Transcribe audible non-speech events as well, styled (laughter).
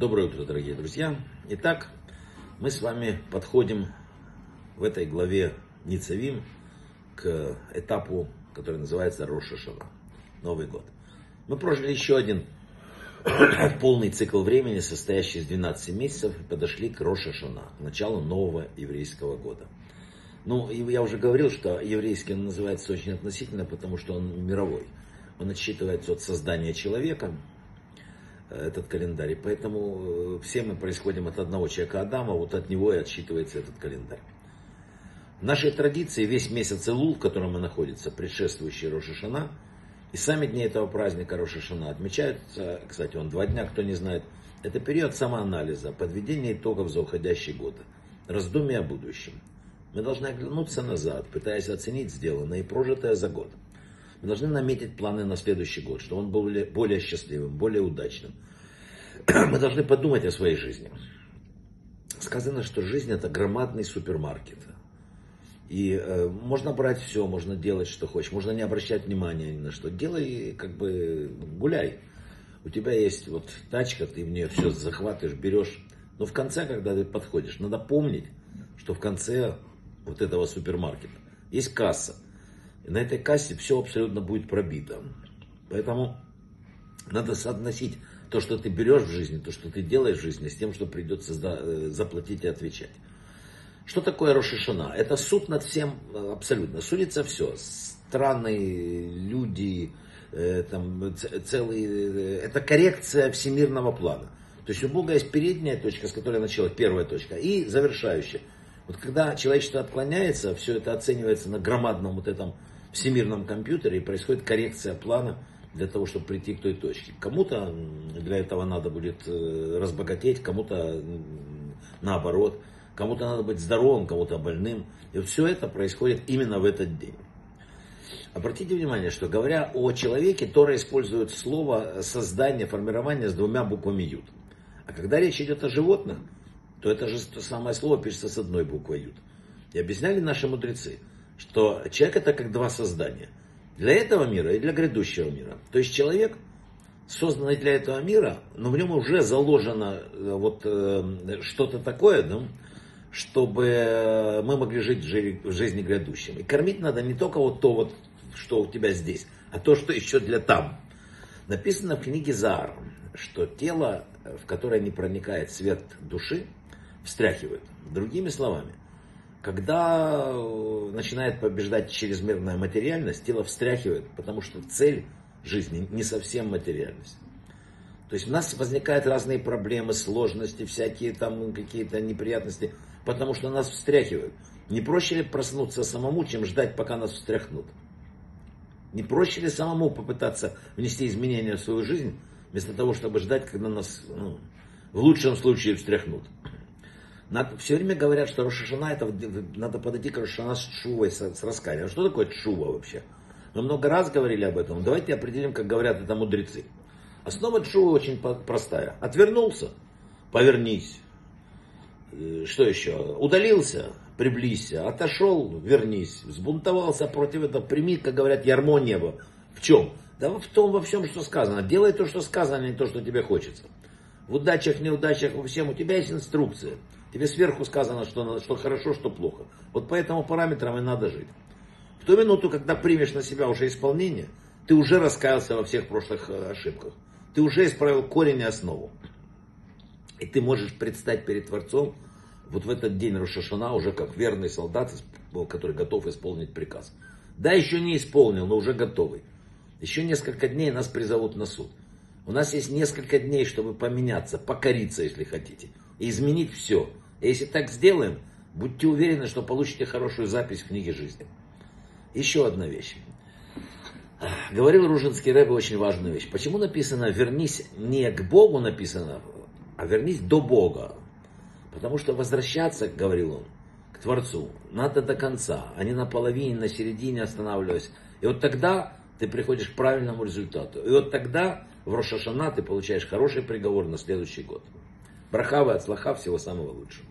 Доброе утро, дорогие друзья. Итак, мы с вами подходим в этой главе Ницавим к этапу, который называется Роша Шана, Новый год. Мы прожили еще один (coughs) полный цикл времени, состоящий из 12 месяцев, и подошли к Роша Шана, к началу нового еврейского года. Ну, я уже говорил, что еврейский он называется очень относительно, потому что он мировой. Он отсчитывается от создания человека, этот календарь. И поэтому э, все мы происходим от одного человека Адама, вот от него и отсчитывается этот календарь. В нашей традиции весь месяц Илул, в котором мы находимся, предшествующий Рошашана, и сами дни этого праздника Рошашана отмечаются, кстати, он два дня, кто не знает, это период самоанализа, подведения итогов за уходящий год, раздумия о будущем. Мы должны оглянуться назад, пытаясь оценить сделанное и прожитое за год. Мы должны наметить планы на следующий год, чтобы он был более, более счастливым, более удачным. (clears throat) Мы должны подумать о своей жизни. Сказано, что жизнь это громадный супермаркет. И э, можно брать все, можно делать, что хочешь, можно не обращать внимания ни на что. Делай, как бы, гуляй. У тебя есть вот тачка, ты в нее все захватываешь, берешь. Но в конце, когда ты подходишь, надо помнить, что в конце вот этого супермаркета есть касса. На этой кассе все абсолютно будет пробито. Поэтому надо соотносить то, что ты берешь в жизни, то, что ты делаешь в жизни, с тем, что придется э, заплатить и отвечать. Что такое Рошишана? Это суд над всем э, абсолютно. Судится все. Страны, люди, э, там, целые, это коррекция всемирного плана. То есть у Бога есть передняя точка, с которой началась первая точка, и завершающая. Вот когда человечество отклоняется, все это оценивается на громадном вот этом всемирном компьютере и происходит коррекция плана для того, чтобы прийти к той точке. Кому-то для этого надо будет э, разбогатеть, кому-то наоборот, кому-то надо быть здоровым, кому-то больным. И все это происходит именно в этот день. Обратите внимание, что говоря о человеке, Тора использует слово создание, формирование с двумя буквами Юд. А когда речь идет о животных, то это же самое слово пишется с одной буквой Юд. И объясняли наши мудрецы – что человек это как два создания. Для этого мира и для грядущего мира. То есть человек, созданный для этого мира, но в нем уже заложено э, вот э, что-то такое, да, чтобы мы могли жить в жизни грядущем. И кормить надо не только вот то, вот, что у тебя здесь, а то, что еще для там. Написано в книге Заар, что тело, в которое не проникает свет души, встряхивает. Другими словами, когда э, начинает побеждать чрезмерная материальность, тело встряхивает, потому что цель жизни не совсем материальность. То есть у нас возникают разные проблемы, сложности, всякие там какие-то неприятности, потому что нас встряхивают. Не проще ли проснуться самому, чем ждать, пока нас встряхнут? Не проще ли самому попытаться внести изменения в свою жизнь, вместо того, чтобы ждать, когда нас ну, в лучшем случае встряхнут? Надо, все время говорят, что Рошашана это надо подойти к Рошашана с шувой, с, с раскаянием. А что такое шува вообще? Мы много раз говорили об этом. Давайте определим, как говорят это мудрецы. Основа шува очень простая. Отвернулся, повернись. Э, что еще? Удалился, приблизься. Отошел, вернись. Взбунтовался против этого, прими, как говорят, ярмо неба. В чем? Да в том, во всем, что сказано. Делай то, что сказано, а не то, что тебе хочется. В удачах, неудачах, во всем у тебя есть инструкция. Тебе сверху сказано, что, что хорошо, что плохо. Вот по этому параметрам и надо жить. В ту минуту, когда примешь на себя уже исполнение, ты уже раскаялся во всех прошлых э, ошибках. Ты уже исправил корень и основу. И ты можешь предстать перед Творцом вот в этот день Рошашана уже как верный солдат, который готов исполнить приказ. Да, еще не исполнил, но уже готовый. Еще несколько дней нас призовут на суд. У нас есть несколько дней, чтобы поменяться, покориться, если хотите, и изменить все. Если так сделаем, будьте уверены, что получите хорошую запись в книге жизни. Еще одна вещь. Говорил Ружинский Рэбе очень важную вещь. Почему написано «вернись» не к Богу написано, а «вернись до Бога». Потому что возвращаться, говорил он, к Творцу надо до конца, а не на половине, на середине останавливаясь. И вот тогда ты приходишь к правильному результату. И вот тогда в Рошашана ты получаешь хороший приговор на следующий год. Брахава от слаха всего самого лучшего.